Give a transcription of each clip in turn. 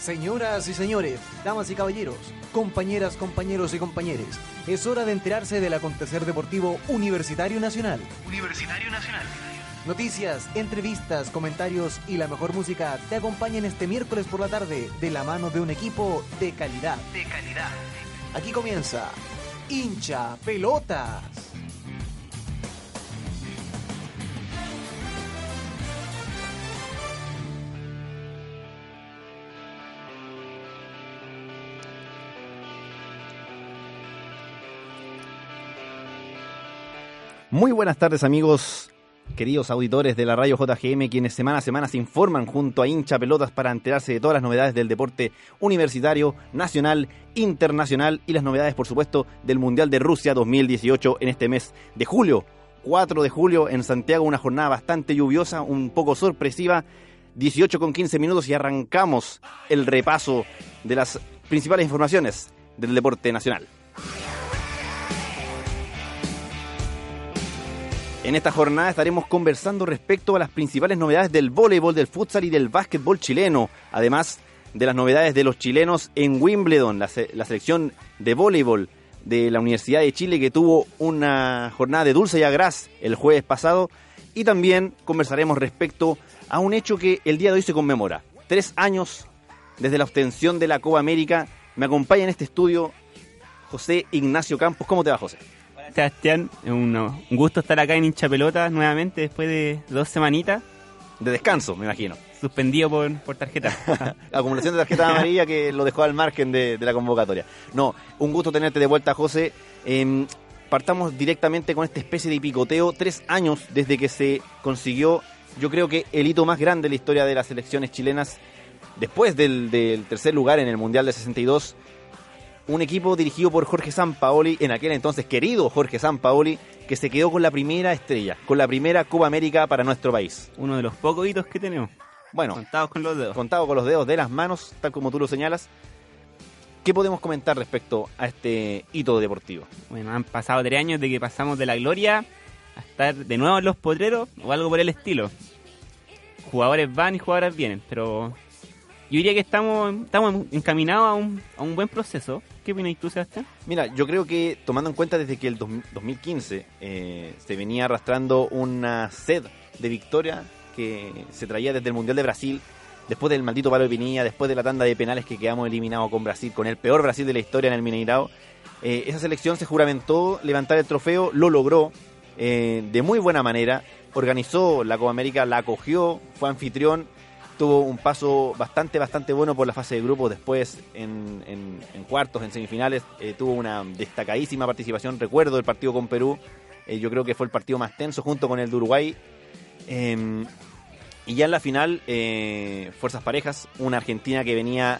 Señoras y señores, damas y caballeros, compañeras, compañeros y compañeres, es hora de enterarse del acontecer deportivo Universitario Nacional. Universitario Nacional. Noticias, entrevistas, comentarios y la mejor música te acompañan este miércoles por la tarde de la mano de un equipo de calidad. De calidad. Aquí comienza Hincha Pelotas. Muy buenas tardes amigos, queridos auditores de la radio JGM, quienes semana a semana se informan junto a hincha pelotas para enterarse de todas las novedades del deporte universitario, nacional, internacional y las novedades por supuesto del Mundial de Rusia 2018 en este mes de julio. 4 de julio en Santiago, una jornada bastante lluviosa, un poco sorpresiva, 18 con 15 minutos y arrancamos el repaso de las principales informaciones del deporte nacional. En esta jornada estaremos conversando respecto a las principales novedades del voleibol, del futsal y del básquetbol chileno, además de las novedades de los chilenos en Wimbledon, la, selección de voleibol de la Universidad de Chile que tuvo una jornada de dulce y agraz el jueves pasado, y también conversaremos respecto a un hecho que el día de hoy se conmemora. Tres años desde la obtención de la Copa América. Me acompaña en este estudio José Ignacio Campos. ¿Cómo te va, José? Sebastián, un, un gusto estar acá en hincha pelotas nuevamente después de dos semanitas. De descanso, me imagino. Suspendido por, por tarjeta. Acumulación de tarjeta amarilla que lo dejó al margen de, de, la convocatoria. No, un gusto tenerte de vuelta, José. Eh, partamos directamente con esta especie de picoteo. Tres años desde que se consiguió, yo creo que el hito más grande de la historia de las selecciones chilenas, después del, del tercer lugar en el Mundial de 62 un equipo dirigido por Jorge Sampaoli, en aquel entonces querido Jorge Sampaoli, que se quedó con la primera estrella, con la primera Copa América para nuestro país. Uno de los pocos hitos que tenemos. Bueno, contados con los dedos. Contados con los dedos de las manos, tal como tú lo señalas. ¿Qué podemos comentar respecto a este hito deportivo? Bueno, han pasado tres años de que pasamos de la gloria a estar de nuevo en los potreros o algo por el estilo. Jugadores van y jugadores vienen, pero yo diría que estamos, estamos encaminados a un, a un buen proceso. ¿Qué opinas tú, Sebastián? Mira, yo creo que tomando en cuenta desde que el 2015 eh, se venía arrastrando una sed de victoria que se traía desde el Mundial de Brasil, después del maldito palo de Pinilla, después de la tanda de penales que quedamos eliminados con Brasil, con el peor Brasil de la historia en el Mineirao, eh, esa selección se juramentó levantar el trofeo, lo logró eh, de muy buena manera, organizó la Copa América, la acogió, fue anfitrión tuvo un paso bastante, bastante bueno por la fase de grupos. Después, en, cuartos, en semifinales, eh, tuvo una destacadísima participación. Recuerdo el partido con Perú. Eh, yo creo que fue el partido más tenso junto con el de Uruguay. Eh, y ya en la final, eh, fuerzas parejas. Una Argentina que venía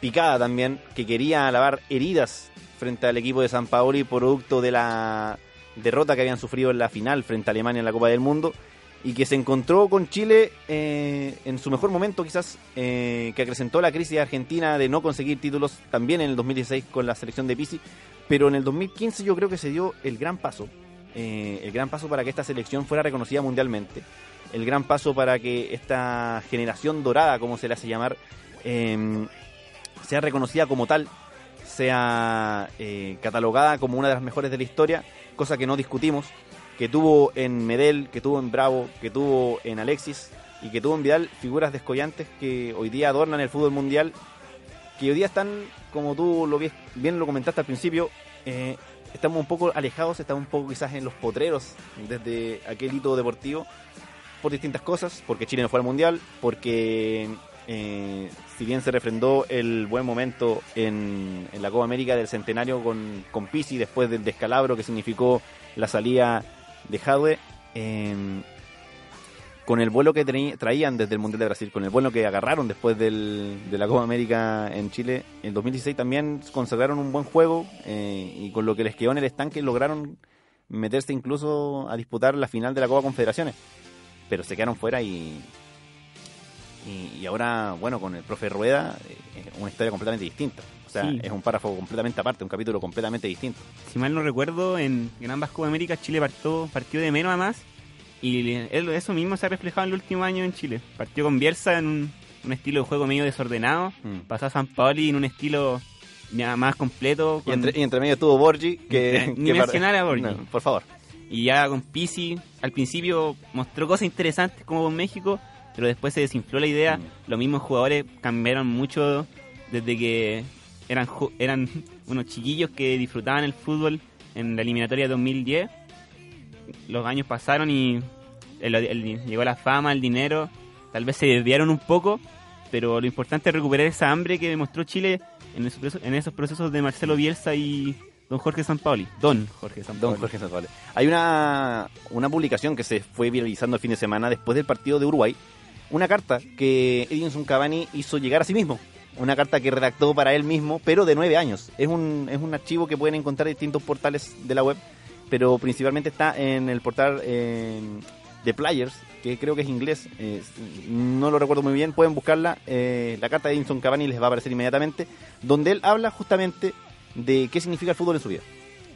picada también, que quería lavar heridas frente al equipo de San Paoli, producto de la derrota que habían sufrido en la final frente a Alemania en la Copa del Mundo y que se encontró con Chile eh, en su mejor momento quizás, eh, que acrecentó la crisis argentina de no conseguir títulos también en el 2016 con la selección de Pisi, pero en el 2015 yo creo que se dio el gran paso, eh, el gran paso para que esta selección fuera reconocida mundialmente, el gran paso para que esta generación dorada, como se le hace llamar, sea reconocida como tal, sea catalogada como una de las mejores de la historia, cosa que no discutimos, que tuvo en Medel, que tuvo en Bravo, que tuvo en Alexis y que tuvo en Vidal figuras descollantes que hoy día adornan el fútbol mundial, que hoy día están, como tú lo bien, lo comentaste al principio, eh, estamos un poco alejados, estamos un poco quizás en los potreros desde aquel hito deportivo por distintas cosas, porque Chile no fue al mundial, porque eh, si bien se refrendó el buen momento en, en la Copa América del centenario con, con Pisi después del descalabro que significó la salida de Jadwe, eh, con el vuelo que traían desde el Mundial de Brasil, con el vuelo que agarraron después del, de la Copa América en Chile, en 2016 también consagraron un buen juego eh, y con lo que les quedó en el estanque lograron meterse incluso a disputar la final de la Copa Confederaciones, pero se quedaron fuera y, y, y ahora, bueno, con el profe Rueda, eh, una historia completamente distinta. O sea, sí. es un párrafo completamente aparte, un capítulo completamente distinto. Si mal no recuerdo, en, en ambas Copa América Chile partió, partió de menos a más y eso mismo se ha reflejado en el último año en Chile. Partió con Bielsa en un, un estilo de juego medio desordenado, Mm. pasó a San Paoli en un estilo ya más completo. Y entre, y entre medio estuvo Borgi, que... Ni que mencionar a Borgi. No, por favor. Y ya con Pisi, al principio mostró cosas interesantes como con México, pero después se desinfló la idea. Mm. Los mismos jugadores cambiaron mucho desde que eran, eran unos chiquillos que disfrutaban el fútbol en la eliminatoria 2010. Los años pasaron y el- el- llegó la fama, el dinero. Tal vez se desviaron un poco, pero lo importante es recuperar esa hambre que demostró Chile en esos, procesos- de Marcelo Bielsa y don Jorge Sampaoli. Don Jorge Sampaoli. Don Jorge. Hay una, una publicación que se fue viralizando el fin de semana después del partido de Uruguay. Una carta que Edinson Cavani hizo llegar a sí mismo. Una carta que redactó para él mismo, pero de nueve años. Es un, es un archivo que pueden encontrar en distintos portales de la web, pero principalmente está en el portal eh, de Players, que creo que es inglés. eh, no lo recuerdo muy bien. Pueden buscarla. eh, la carta de Edinson Cavani les va a aparecer inmediatamente, donde él habla justamente de qué significa el fútbol en su vida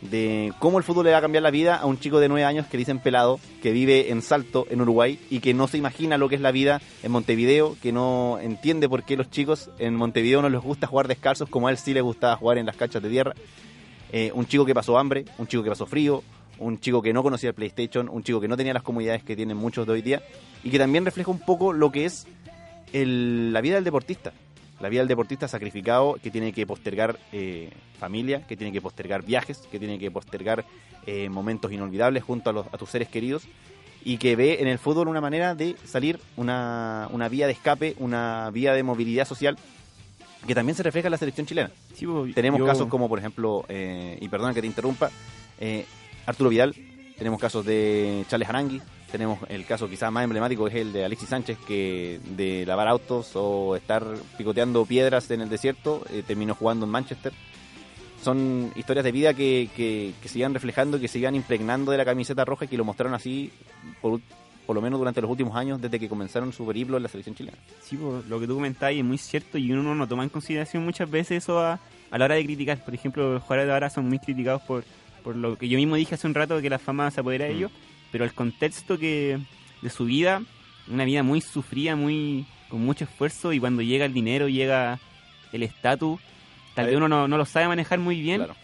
de cómo el fútbol le va a cambiar la vida a un chico de 9 años que dicen pelado, que vive en Salto, en Uruguay, y que no se imagina lo que es la vida en Montevideo, que no entiende por qué los chicos en Montevideo no les gusta jugar descalzos como a él sí le gustaba jugar en las canchas de tierra. Eh, un chico que pasó hambre, un chico que pasó frío, un chico que no conocía el PlayStation, un chico que no tenía las comodidades que tienen muchos de hoy día, y que también refleja un poco lo que es la vida del deportista. La vida del deportista sacrificado que tiene que postergar eh, familia, que tiene que postergar viajes, que tiene que postergar eh, momentos inolvidables junto a, los- a tus seres queridos y que ve en el fútbol una manera de salir, una, una vía de escape, una vía de movilidad social que también se refleja en la selección chilena. Sí, Tenemos yo- casos como, por ejemplo, eh, y perdona que te interrumpa, eh, Arturo Vidal, tenemos casos de Charles Arangui, tenemos el caso quizás más emblemático que es el de Alexis Sánchez, que de lavar autos o estar picoteando piedras en el desierto, eh, terminó jugando en Manchester. Son historias de vida que, que, que se iban reflejando, que se iban impregnando de la camiseta roja y que lo mostraron así por, por lo menos durante los últimos años desde que comenzaron su periplo en la selección chilena. Sí, po, lo que tú comentabas es muy cierto y uno no toma en consideración muchas veces eso a, a la hora de criticar. Por ejemplo, los jugadores de ahora son muy criticados por, por lo que yo mismo dije hace un rato, que la fama se apodera de Mm. ellos, pero el contexto que de su vida, una vida muy sufrida, muy con mucho esfuerzo y cuando llega el dinero, llega el estatus, tal vez uno no, no lo sabe manejar muy bien, Claro.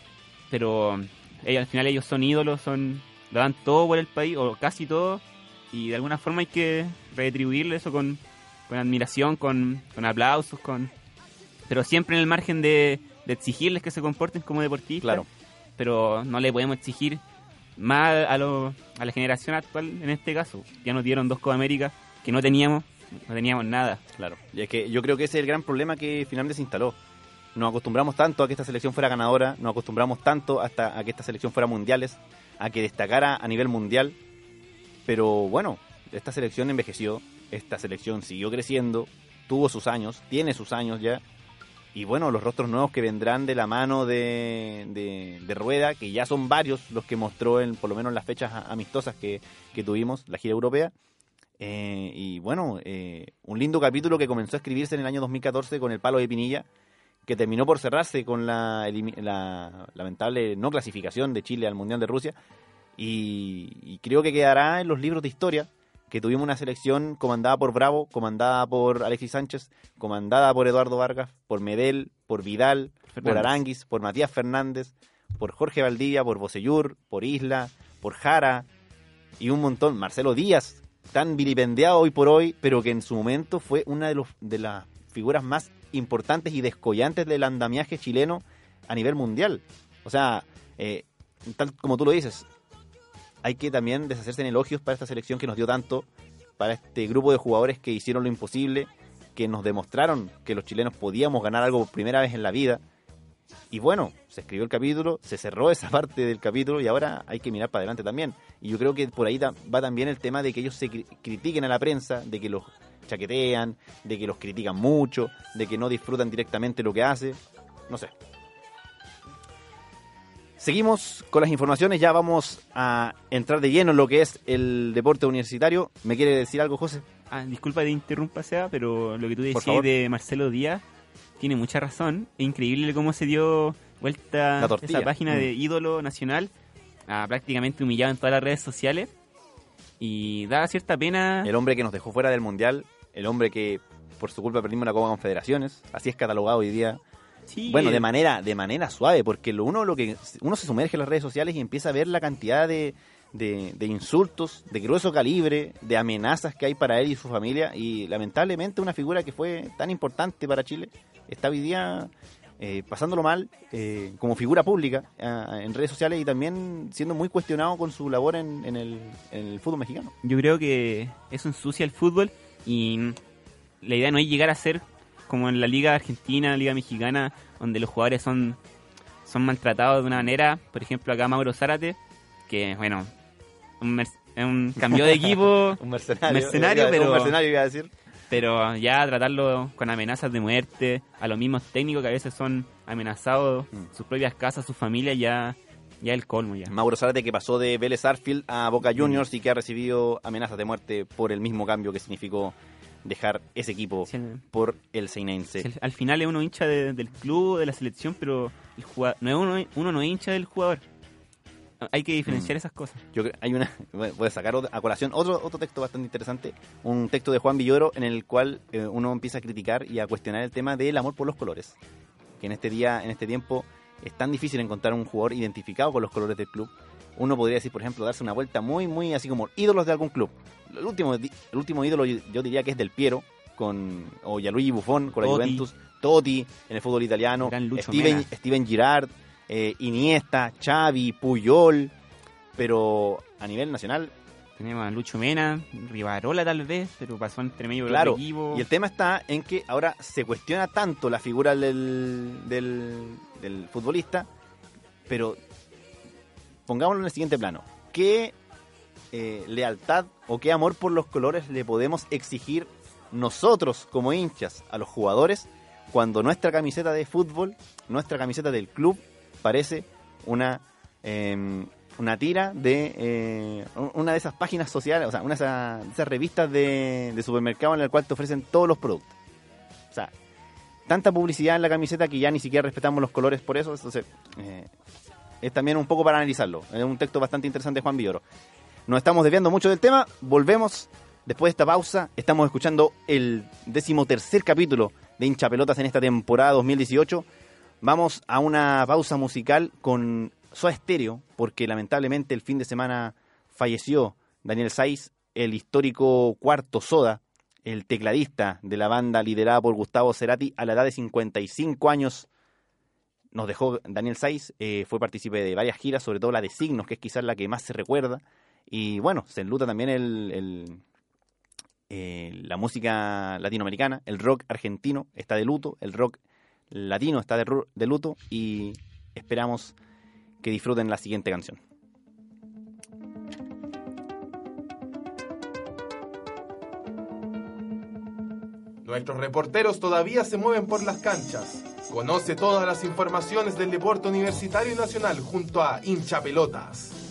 pero ellos, al final ellos son ídolos, son lo dan todo por el país, o casi todo, y de alguna forma hay que retribuirle eso con, con admiración, con, con aplausos, con pero siempre en el margen de, de exigirles que se comporten como deportistas, Claro. pero no le podemos exigir más a, lo- a la generación actual en este caso. Ya nos dieron dos Copa América que no teníamos, no teníamos nada. Claro, y es que yo creo que ese es el gran problema que finalmente se instaló. Nos acostumbramos tanto a que esta selección fuera ganadora, nos acostumbramos tanto hasta a que esta selección fuera mundiales, a que destacara a nivel mundial, pero bueno, esta selección envejeció, esta selección siguió creciendo, tuvo sus años, tiene sus años ya, y bueno, los rostros nuevos que vendrán de la mano de, de, Rueda, que ya son varios los que mostró en por lo menos las fechas amistosas que, que tuvimos, la gira europea, eh, y bueno, eh, un lindo capítulo que comenzó a escribirse en el año 2014 con el palo de Pinilla, que terminó por cerrarse con la, la lamentable no clasificación de Chile al Mundial de Rusia. Y creo que quedará en los libros de historia que tuvimos una selección comandada por Bravo, comandada por Alexis Sánchez, comandada por Eduardo Vargas, por Medel, por Vidal, por. Aranguis, por Matías Fernández, por Jorge Valdivia, por Bocellur, por Isla, por Jara y un montón. Marcelo Díaz, tan vilipendiado hoy por hoy, pero que en su momento fue una de, los, de las figuras más importantes y descollantes del andamiaje chileno a nivel mundial. O sea, eh, tal como tú lo dices, hay que también deshacerse en elogios para esta selección que nos dio tanto, para este grupo de jugadores que hicieron lo imposible, que nos demostraron que los chilenos podíamos ganar algo por primera vez en la vida. Y bueno, se escribió el capítulo, se cerró esa parte del capítulo y ahora hay que mirar para adelante también. Y yo creo que por ahí va también el tema de que ellos se cri- critiquen a la prensa, de que los chaquetean, de que los critican mucho, de que no disfrutan directamente lo que hace. No sé. Seguimos con las informaciones, ya vamos a entrar de lleno en lo que es el deporte universitario. ¿Me quiere decir algo, José? Ah, disculpa de interrumpa, Seba, pero lo que tú decías de Marcelo Díaz tiene mucha razón. Es increíble cómo se dio vuelta esa página Mm. de ídolo nacional, a prácticamente humillado en todas las redes sociales. Y da cierta pena. El hombre que nos dejó fuera del mundial, el hombre que por su culpa perdimos la Copa Confederaciones, así es catalogado hoy día. Sí, Bueno, eh, de manera, de manera suave, porque lo uno lo que uno se sumerge en las redes sociales y empieza a ver la cantidad de, de, de insultos, de grueso calibre, de amenazas que hay para él y su familia, y lamentablemente una figura que fue tan importante para Chile está hoy día eh, pasándolo mal eh, como figura pública ah, en redes sociales y también siendo muy cuestionado con su labor en, en el, en el fútbol mexicano. Yo creo que eso ensucia el fútbol y la idea no es llegar a ser como en la liga argentina, la liga mexicana, donde los jugadores son, son maltratados de una manera. Por ejemplo, acá Mauro Zárate, que bueno, un, un cambio de equipo, Un mercenario. Mercenario, pero- Un mercenario iba a decir. pero ya tratarlo con amenazas de muerte, a los mismos técnicos que a veces son amenazados, Mm. sus propias casas, sus familias, ya, ya el colmo ya. Mauro Zárate que pasó de Vélez Arfield a Boca Juniors y que ha recibido amenazas de muerte por el mismo cambio que significó dejar ese equipo por el Seinense. al, al final es uno hincha de- del club, de la selección, pero el jugador, no es uno, uno no es hincha del jugador. Hay que diferenciar Mm. esas cosas. Yo creo- hay una voy a sacar a colación otro otro texto bastante interesante, un texto de Juan Villoro en el cual eh, uno empieza a criticar y a cuestionar el tema del amor por los colores, que en este día, en este tiempo es tan difícil encontrar un jugador identificado con los colores del club. Uno podría decir, por ejemplo, darse una vuelta muy muy así como ídolos de algún club. El último el último ídolo yo diría que es del Piero con o Gianluigi Buffon con la Totti. Juventus, Totti en el fútbol italiano, Steven Mena. Steven Girard, eh, Iniesta, Xavi, Puyol, pero a nivel nacional, Tenemos a Lucho Mena, Rivarola tal vez, pero pasó entre medio claro. equipo. Y el tema está en que ahora se cuestiona tanto la figura del, del, del futbolista, pero pongámoslo en el siguiente plano. ¿Qué eh, lealtad o qué amor por los colores le podemos exigir nosotros como hinchas a los jugadores cuando nuestra camiseta de fútbol, nuestra camiseta del club, parece una eh, una tira de eh, una de esas páginas sociales, o sea, una de esas, revistas de, de supermercado en la cual te ofrecen todos los productos. O sea, tanta publicidad en la camiseta que ya ni siquiera respetamos los colores por eso. Entonces, eh, es también un poco para analizarlo. Es un texto bastante interesante de Juan Villoro. Nos estamos desviando mucho del tema. Volvemos después de esta pausa. Estamos escuchando el decimotercer capítulo de Hincha Pelotas en esta temporada 2018. Vamos a una pausa musical con Soda Stereo, porque lamentablemente el fin de semana falleció Daniel Saiz, el histórico cuarto Soda, el tecladista de la banda liderada por Gustavo Cerati a la edad de 55 años. Nos dejó Daniel Saiz, eh, fue partícipe de varias giras, sobre todo la de Signos, que es quizás la que más se recuerda. Y bueno, se enluta también el, el- eh, la música latinoamericana, el rock argentino está de luto, el rock latino está de, de luto y esperamos que disfruten la siguiente canción. Nuestros reporteros todavía se mueven por las canchas. Conoce todas las informaciones del deporte universitario y nacional junto a Hincha Pelotas.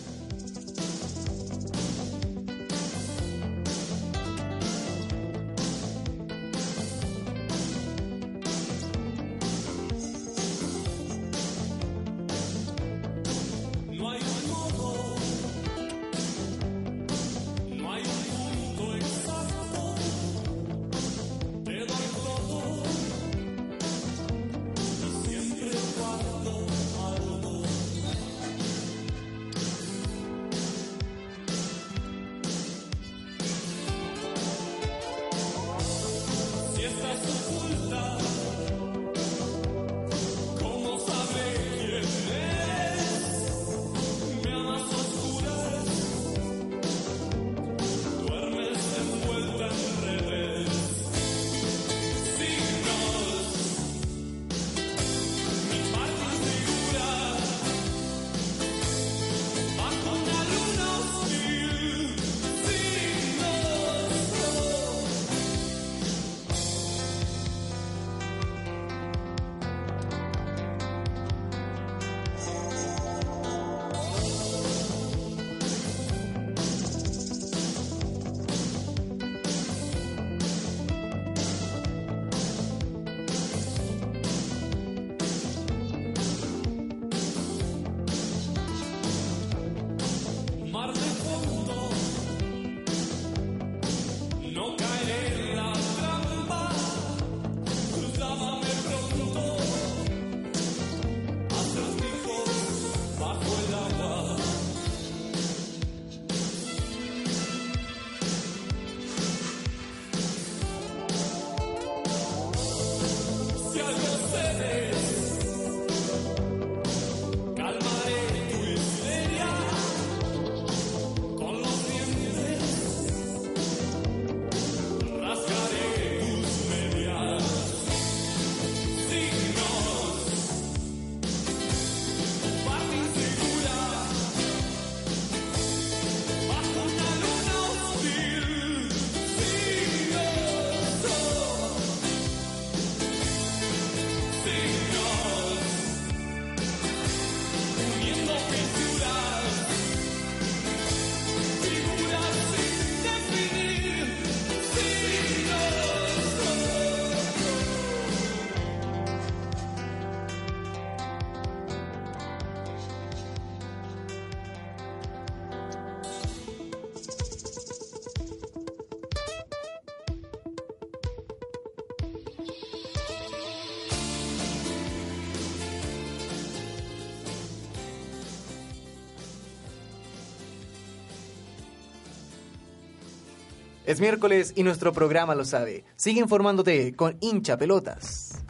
Es miércoles y nuestro programa lo sabe. Sigue informándote con hincha pelotas.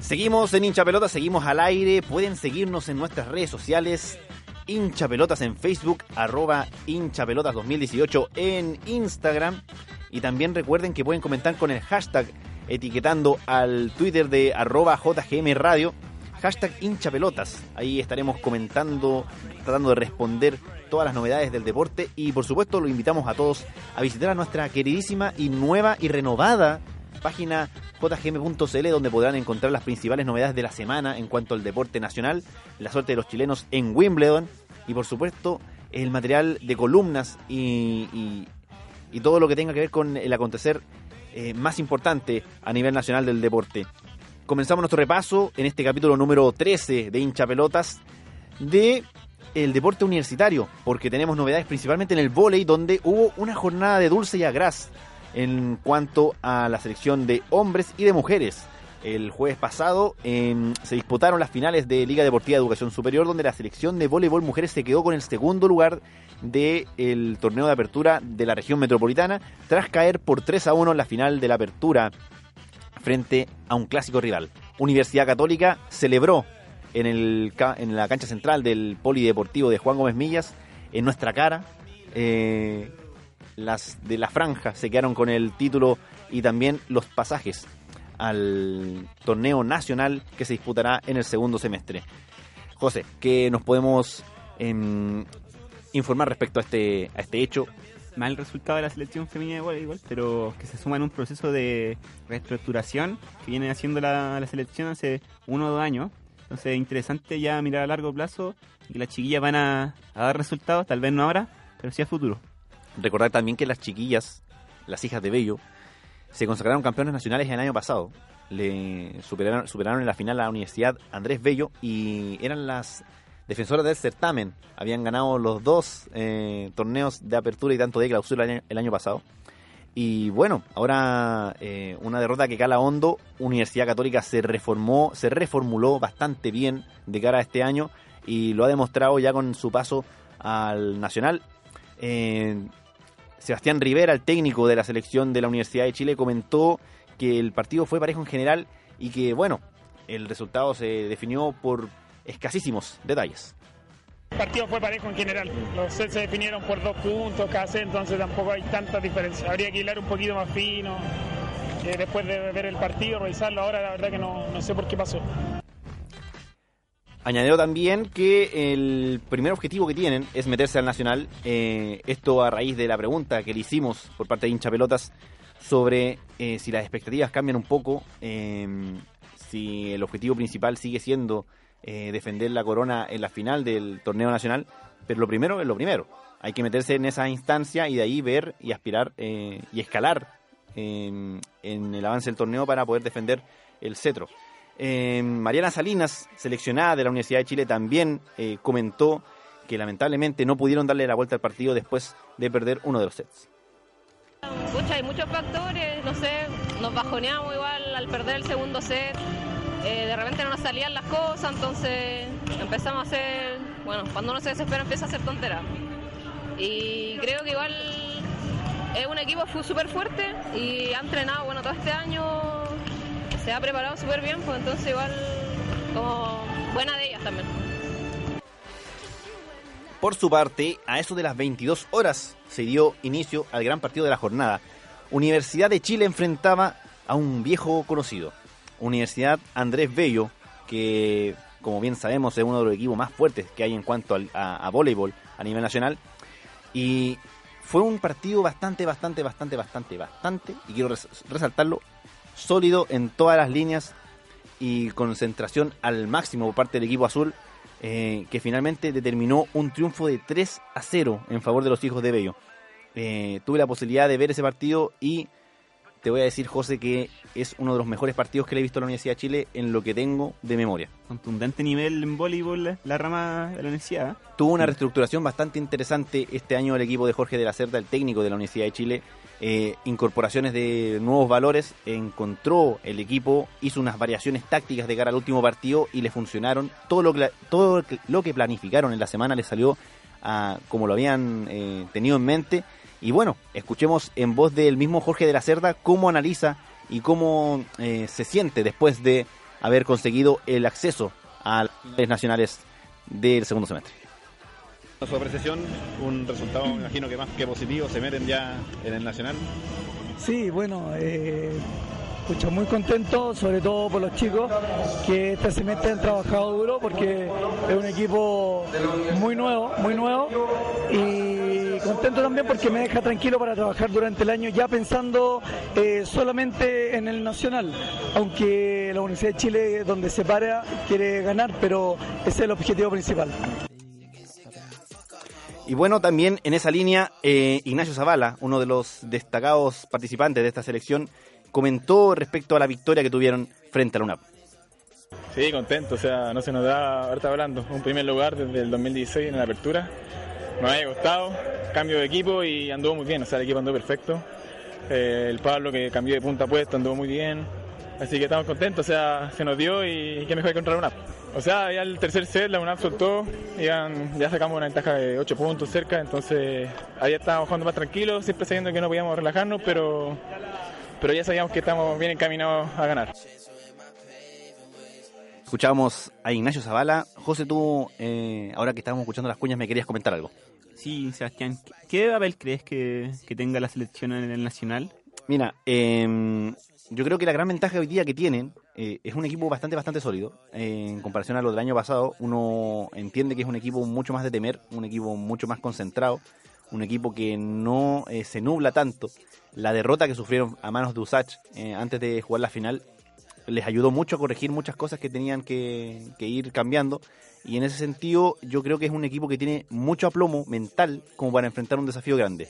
Seguimos en hincha pelotas, seguimos al aire. Pueden seguirnos en nuestras redes sociales. Hincha pelotas en Facebook, arroba hincha pelotas 2018 en Instagram. Y también recuerden que pueden comentar con el hashtag etiquetando al Twitter de arroba JGM Radio, hashtag hincha pelotas. Ahí estaremos comentando, tratando de responder todas las novedades del deporte y por supuesto lo invitamos a todos a visitar a nuestra queridísima y nueva y renovada página jgm.cl donde podrán encontrar las principales novedades de la semana en cuanto al deporte nacional, la suerte de los chilenos en Wimbledon y por supuesto el material de columnas y, y- y todo lo que tenga que ver con el acontecer eh, más importante a nivel nacional del deporte. Comenzamos nuestro repaso en este capítulo número 13 de hincha pelotas de el deporte universitario, porque tenemos novedades principalmente en el vóley, donde hubo una jornada de dulce y agraz en cuanto a la selección de hombres y de mujeres. El jueves pasado em, se disputaron las finales de Liga Deportiva de Educación Superior, donde la selección de voleibol mujeres se quedó con el segundo lugar del torneo de apertura de la región metropolitana, tras caer por 3 a 1 en la final de la apertura frente a un clásico rival. Universidad Católica celebró en, el, en la cancha central del Polideportivo de Juan Gómez Millas, en nuestra cara, eh, las de la franja se quedaron con el título y también los pasajes al torneo nacional que se disputará en el segundo semestre. José, ¿qué nos podemos em, informar respecto a este, a este hecho? Mal resultado de la selección femenina de voleibol, pero que se suma en un proceso de reestructuración que viene haciendo la, la selección hace uno o dos años. Entonces, interesante ya mirar a largo plazo y las chiquillas van a, a dar resultados, tal vez no ahora, pero sí a futuro. Recordar también que las chiquillas, las hijas de Bello, se consagraron campeones nacionales el año pasado. Le superaron, superaron en la final a la Universidad Andrés Bello y eran las defensoras del certamen. Habían ganado los dos eh, torneos de apertura y tanto de clausura el año, pasado. Y bueno, ahora eh, una derrota que cala hondo. Universidad Católica se reformó, se reformuló bastante bien de cara a este año y lo ha demostrado ya con su paso al Nacional. Eh, Sebastián Rivera, el técnico de la selección de la Universidad de Chile, comentó que el partido fue parejo en general y que, bueno, el resultado se definió por escasísimos detalles. El partido fue parejo en general. Los sets se definieron por dos puntos cada set, entonces tampoco hay tanta diferencia. Habría que hilar un poquito más fino. eh, después de ver el partido, revisarlo ahora, la verdad que no, no sé por qué pasó. Añadió también que el primer objetivo que tienen es meterse al Nacional. eh, esto a raíz de la pregunta que le hicimos por parte de hincha pelotas sobre eh, si las expectativas cambian un poco, si el objetivo principal sigue siendo eh, defender la corona en la final del torneo nacional. Pero lo primero es lo primero. Hay que meterse en esa instancia y de ahí ver y aspirar eh, y escalar en, en el avance del torneo para poder defender el cetro. Eh, Mariana Salinas, seleccionada de la Universidad de Chile, también eh, comentó que lamentablemente no pudieron darle la vuelta al partido después de perder uno de los sets. Hay muchos factores, no sé, nos bajoneamos igual al perder el segundo set, eh, de repente no nos salían las cosas, entonces empezamos a hacer, bueno, cuando uno se desespera empieza a hacer tonteras. Y creo que igual es un equipo súper fuerte y ha entrenado, bueno, todo este año se ha preparado súper bien, pues entonces igual como buena de ellas también. Por su parte, a eso de las 22 horas se dio inicio al gran partido de la jornada. Universidad de Chile enfrentaba a un viejo conocido, Universidad Andrés Bello, que como bien sabemos es uno de los equipos más fuertes que hay en cuanto a, voleibol a nivel nacional. Y fue un partido bastante, bastante, bastante, bastante, bastante, y quiero res- resaltarlo, sólido en todas las líneas y concentración al máximo por parte del equipo azul, eh, que finalmente determinó un triunfo de 3 a 0 en favor de los hijos de Bello. Eh, tuve la posibilidad de ver ese partido y te voy a decir, José, que es uno de los mejores partidos que le he visto a la Universidad de Chile en lo que tengo de memoria. Contundente nivel en voleibol la, rama de la universidad. ¿eh? Tuvo una reestructuración bastante interesante este año el equipo de Jorge de la Cerda, el técnico de la Universidad de Chile. Eh, incorporaciones de nuevos valores, encontró el equipo, hizo unas variaciones tácticas de cara al último partido y le funcionaron. Todo lo que, todo lo que planificaron en la semana le salió a como lo habían eh, tenido en mente. Y bueno, escuchemos en voz del mismo Jorge de la Cerda cómo analiza y cómo eh, se siente después de haber conseguido el acceso a las finales nacionales del segundo semestre. Su apreciación, un resultado me imagino que más que positivo, se meten ya en el Nacional. Sí, bueno, eh, escucha, muy contento, sobre todo por los chicos que este semestre han trabajado duro porque es un equipo muy nuevo, muy nuevo y contento también porque me deja tranquilo para trabajar durante el año ya pensando eh, solamente en el nacional, aunque la Universidad de Chile donde se para quiere ganar, pero ese es el objetivo principal. Y bueno, también en esa línea, eh, Ignacio Zavala, uno de los destacados participantes de esta selección, comentó respecto a la victoria que tuvieron frente a la UNAP. Sí, contento, o sea, no se nos da, ahorita hablando, un primer lugar desde el 2016 en la apertura. Nos había gustado, cambio de equipo y anduvo muy bien, o sea, el equipo andó perfecto. Eh, el Pablo que cambió de punta a puesto anduvo muy bien. Así que estamos contentos, o sea, se nos dio y qué mejor que contra la UNAP. O sea, ya el tercer set la UNAP soltó, iban- ya sacamos una ventaja de 8 puntos cerca, entonces ahí estábamos jugando más tranquilos, siempre sabiendo que no podíamos relajarnos, pero, pero ya sabíamos que estamos bien encaminados a ganar. Escuchábamos a Ignacio Zavala. José, tú, eh, ahora que estábamos escuchando las cuñas, me querías comentar algo. Sí, Sebastián, ¿qué papel crees que, que tenga la selección en el Nacional? Mira, eh, yo creo que la gran ventaja hoy día que tienen eh, es un equipo bastante, bastante sólido. Eh, en comparación a lo del año pasado, uno entiende que es un equipo mucho más de temer, un equipo mucho más concentrado, un equipo que no eh, se nubla tanto. La derrota que sufrieron a manos de Usach eh, antes de jugar la final les ayudó mucho a corregir muchas cosas que tenían que, ir cambiando. Y en ese sentido, yo creo que es un equipo que tiene mucho aplomo mental como para enfrentar un desafío grande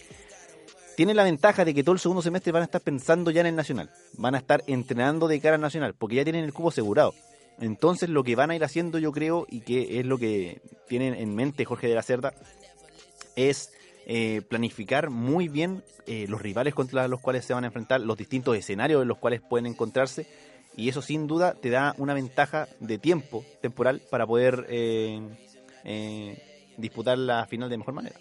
tiene la ventaja de que todo el segundo semestre van a estar pensando ya en el Nacional. Van a estar entrenando de cara al Nacional, porque ya tienen el cubo asegurado. Entonces lo que van a ir haciendo yo creo, y que es lo que tienen en mente Jorge de la Cerda, es eh, planificar muy bien eh, los rivales contra los cuales se van a enfrentar, los distintos escenarios en los cuales pueden encontrarse, y eso sin duda te da una ventaja de tiempo temporal para poder eh, disputar la final de mejor manera.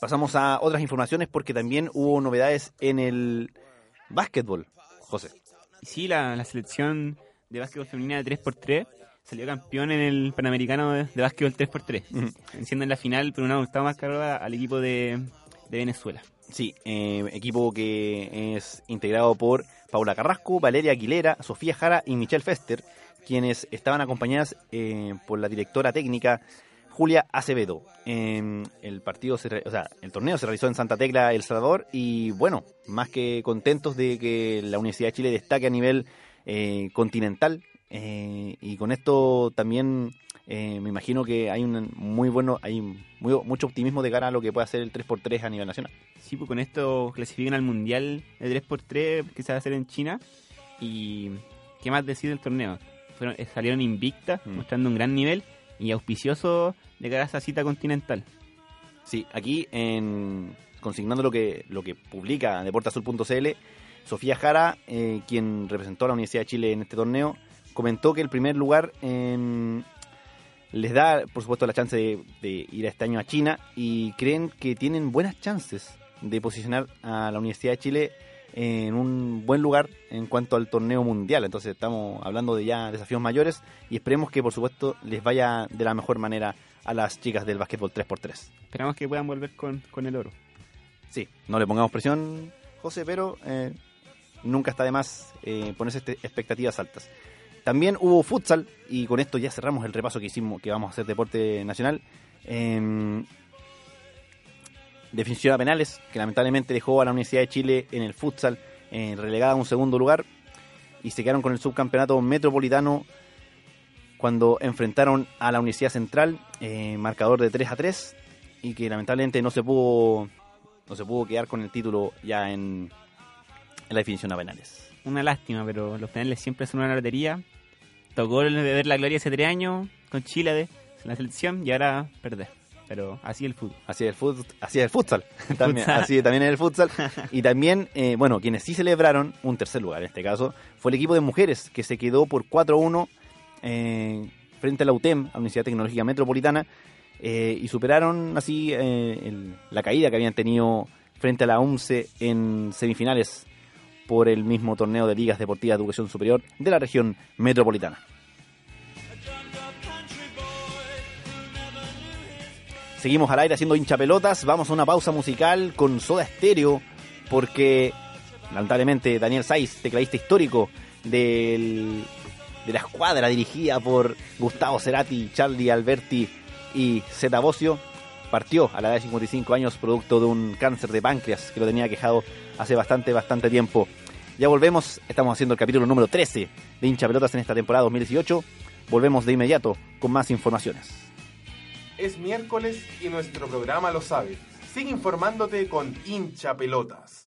Pasamos a otras informaciones porque también hubo novedades en el básquetbol, José. Sí, la, la selección de básquetbol femenina de 3x3 salió campeón en el Panamericano de, de básquetbol 3x3, venciendo en la final por una octava más carga al equipo de, de Venezuela. Sí, eh, equipo que es integrado por Paula Carrasco, Valeria Aguilera, Sofía Jara y Michelle Fester, quienes estaban acompañadas eh, por la directora técnica Julia Acevedo. Eh, el partido, se re- o sea, el torneo se realizó en Santa Tecla, El Salvador, y bueno, más que contentos de que la Universidad de Chile destaque a nivel eh, continental. Eh, y con esto también eh, me imagino que hay un muy bueno, hay muy, mucho optimismo de cara a lo que puede hacer el 3x3 a nivel nacional. Sí, pues con esto clasifican al Mundial de 3x3 que se va a hacer en China. Y qué más decir del torneo. Fueron, eh, salieron invictas, Mm. mostrando un gran nivel y auspicioso de cara a esa cita continental. Sí, aquí en consignando lo que lo que publica deportazul.cl, Sofía Jara, eh, quien representó a la Universidad de Chile en este torneo, comentó que el primer lugar em, les da, por supuesto, la chance de, de ir este año a China y creen que tienen buenas chances de posicionar a la Universidad de Chile en un buen lugar en cuanto al torneo mundial. Entonces estamos hablando de ya desafíos mayores y esperemos que, por supuesto, les vaya de la mejor manera a las chicas del básquetbol 3x3. Esperamos que puedan volver con, con el oro. Sí, no le pongamos presión, José, pero eh, nunca está de más eh, ponerse este- expectativas altas. También hubo futsal, y con esto ya cerramos el repaso que hicimos, que vamos a hacer deporte nacional. Em, definición a penales, que lamentablemente dejó a la Universidad de Chile en el futsal eh, relegada a un segundo lugar, y se quedaron con el subcampeonato metropolitano cuando enfrentaron a la Universidad Central, eh, marcador de 3 a 3, y que lamentablemente no se pudo no se pudo quedar con el título ya en, en la definición a penales. Una lástima, pero los penales siempre son una lotería. Tocó el de ver la gloria hace tres años con Chile de en la selección y ahora perder. Pero así el fútbol. Así es el fútbol, así es el futsal, también, Futsal. así también es el futsal. Y también, eh, bueno, quienes sí celebraron un tercer lugar en este caso fue el equipo de mujeres que se quedó por 4-1 eh, frente a la UTEM, a la Universidad Tecnológica Metropolitana, eh, y superaron así eh, el- la caída que habían tenido frente a la UMCE en semifinales por el mismo torneo de ligas deportivas de educación superior de la región metropolitana. Seguimos al aire haciendo hincha pelotas. Vamos a una pausa musical con Soda Stereo. Porque, lamentablemente, Daniel Saiz, tecladista histórico del, de la escuadra dirigida por Gustavo Cerati, Charlie Alberti y Zeta Bocio, partió a la edad de 55 años producto de un cáncer de páncreas que lo tenía quejado hace bastante, bastante tiempo. Ya volvemos, estamos haciendo el capítulo número 13 de hincha pelotas en esta temporada 2018. Volvemos de inmediato con más informaciones. Es miércoles y nuestro programa lo sabe. Sigue informándote con hincha pelotas.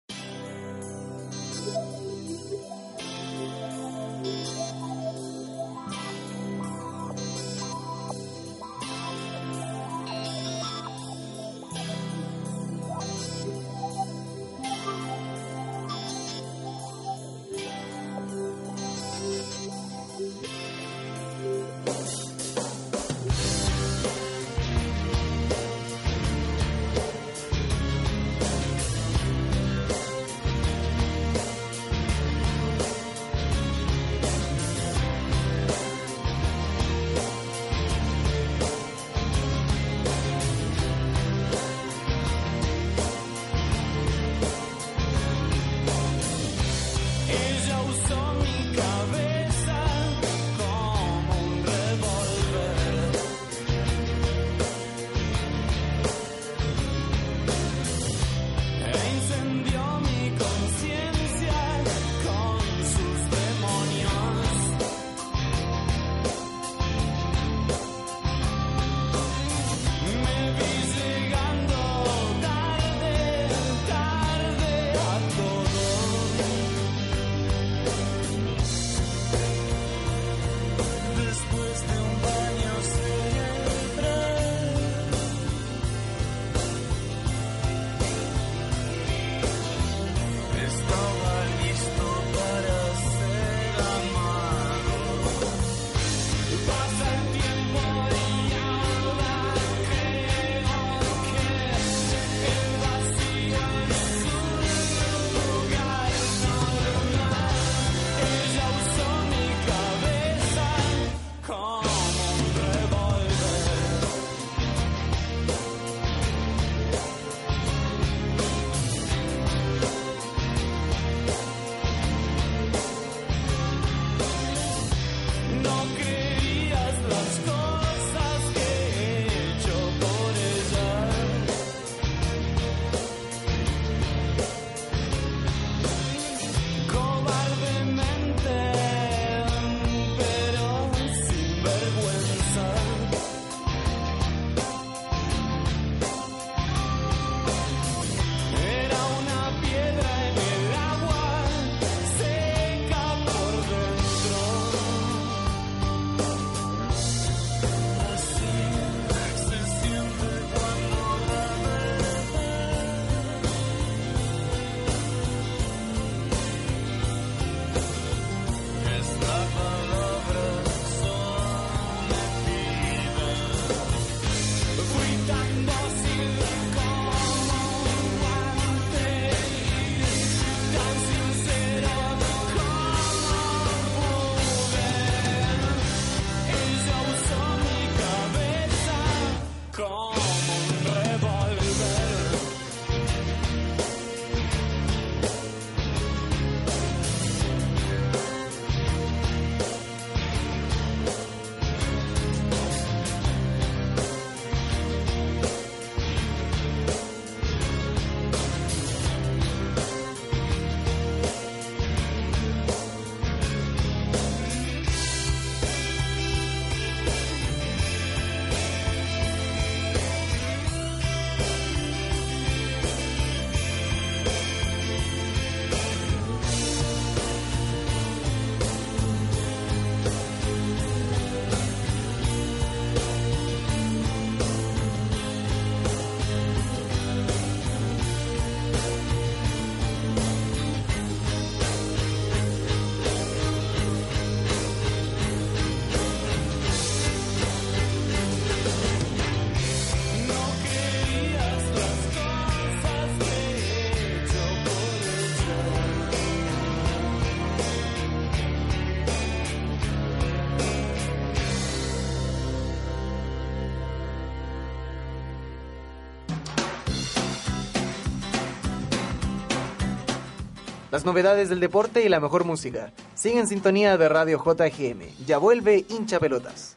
Novedades del deporte y la mejor música. Sigue en sintonía de Radio JGM. Ya vuelve hincha pelotas.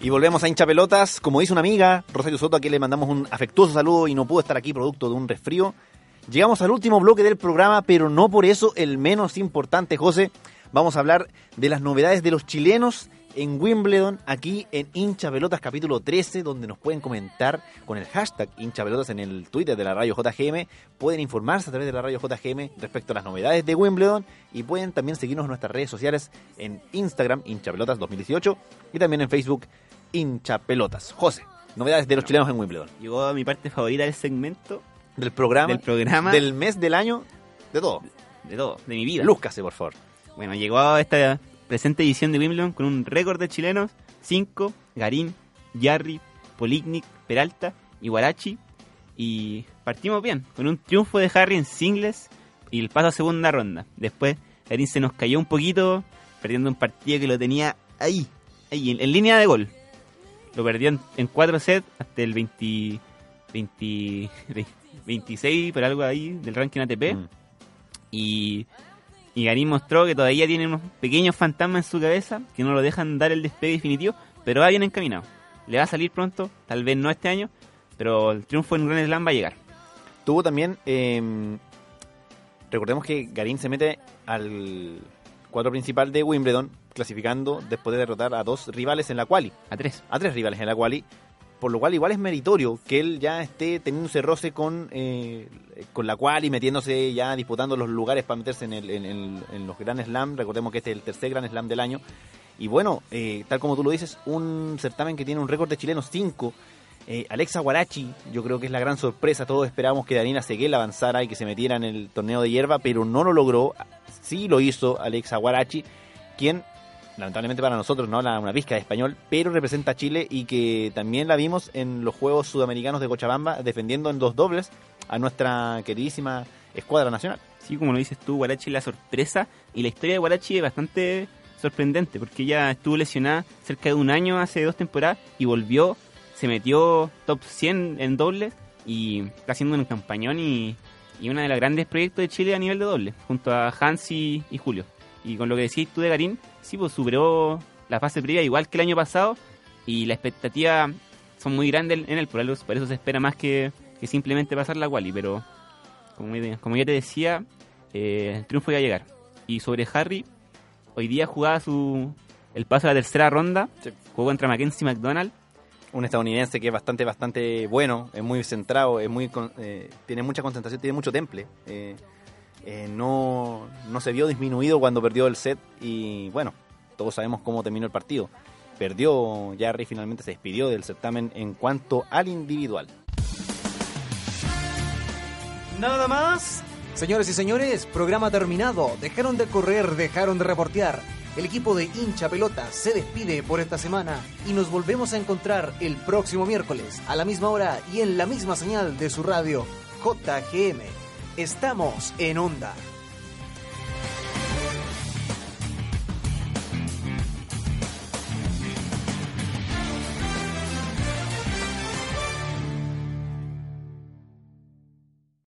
Y volvemos a hincha pelotas. Como dice una amiga, Rosario Soto, a quien le mandamos un afectuoso saludo y no pudo estar aquí producto de un resfrío. Llegamos al último bloque del programa, pero no por eso el menos importante, José. Vamos a hablar de las novedades de los chilenos en Wimbledon, aquí en Hincha Pelotas capítulo 13, donde nos pueden comentar con el hashtag Hincha Pelotas en el Twitter de la radio JGM. Pueden informarse a través de la radio JGM respecto a las novedades de Wimbledon y pueden también seguirnos en nuestras redes sociales en Instagram, Hincha Pelotas 2018 y también en Facebook, Hincha Pelotas. José, novedades de los chilenos en Wimbledon. Llegó a mi parte favorita del segmento. Del programa. Del programa. Del mes, del año, de todo. De todo, de mi vida. Lúzcase, por favor. Bueno, llegó a esta presente edición de Wimbledon con un récord de chilenos, 5, Garín, Yarri, Polignic, Peralta y Guarachi. Y partimos bien, con un triunfo de Harry en singles y el paso a segunda ronda. Después Garín se nos cayó un poquito, perdiendo un partido que lo tenía ahí, ahí, en, en línea de gol. Lo perdió en, en cuatro sets hasta el 20, 20, 26, por algo ahí, del ranking ATP. Mm. Y, y Garín mostró que todavía tiene unos pequeños fantasmas en su cabeza que no lo dejan dar el despegue definitivo, pero va bien encaminado. Le va a salir pronto, tal vez no este año, pero el triunfo en Grand Slam va a llegar. Tuvo también. eh, recordemos que Garín se mete al cuadro principal de Wimbledon, clasificando después de derrotar a dos rivales en la quali. A tres. A tres rivales en la quali. Por lo cual igual es meritorio que él ya esté teniendo ese roce con, eh, con la quali, metiéndose ya, disputando los lugares para meterse en, el, en, los Grand Slam. Recordemos que este es el tercer Grand Slam del año. Y bueno, eh, tal como tú lo dices, un certamen que tiene un récord de chilenos 5. Eh, Alexa Guarachi, yo creo que es la gran sorpresa. Todos esperábamos que Darina Seguel avanzara y que se metiera en el torneo de hierba, pero no lo logró. Sí lo hizo Alexa Guarachi, quien lamentablemente para nosotros no habla una pizca de español, pero representa a Chile y que también la vimos en los Juegos Sudamericanos de Cochabamba defendiendo en dos dobles a nuestra queridísima escuadra nacional. Sí, como lo dices tú, Guarachi la sorpresa. Y la historia de Guarachi es bastante sorprendente, porque ella estuvo lesionada cerca de un año, hace dos temporadas, y volvió, se metió top 100 en dobles, y está haciendo un campañón y, y uno de los grandes proyectos de Chile a nivel de doble, junto a Hansi y Julio. Y con lo que decís tú de Garín, sí, pues superó la fase previa igual que el año pasado, y la expectativa son muy grandes en él, por, algo- por eso se espera más que, que simplemente pasar la quali, pero como, como ya te decía, eh, el triunfo iba a llegar. Y sobre Harry, hoy día jugaba su el paso a la tercera ronda, jugó contra Mackenzie McDonald. Un estadounidense que es bastante, bastante bueno, es muy centrado, es muy eh, tiene mucha concentración, tiene mucho temple. Eh, eh, no, no se vio disminuido cuando perdió el set y bueno, todos sabemos cómo terminó el partido. Perdió, Jarry finalmente se despidió del certamen en cuanto al individual. Nada más. Señores y señores, programa terminado. Dejaron de correr, dejaron de reportear. El equipo de hincha pelota se despide por esta semana y nos volvemos a encontrar el próximo miércoles a la misma hora y en la misma señal de su radio JGM. Estamos en onda.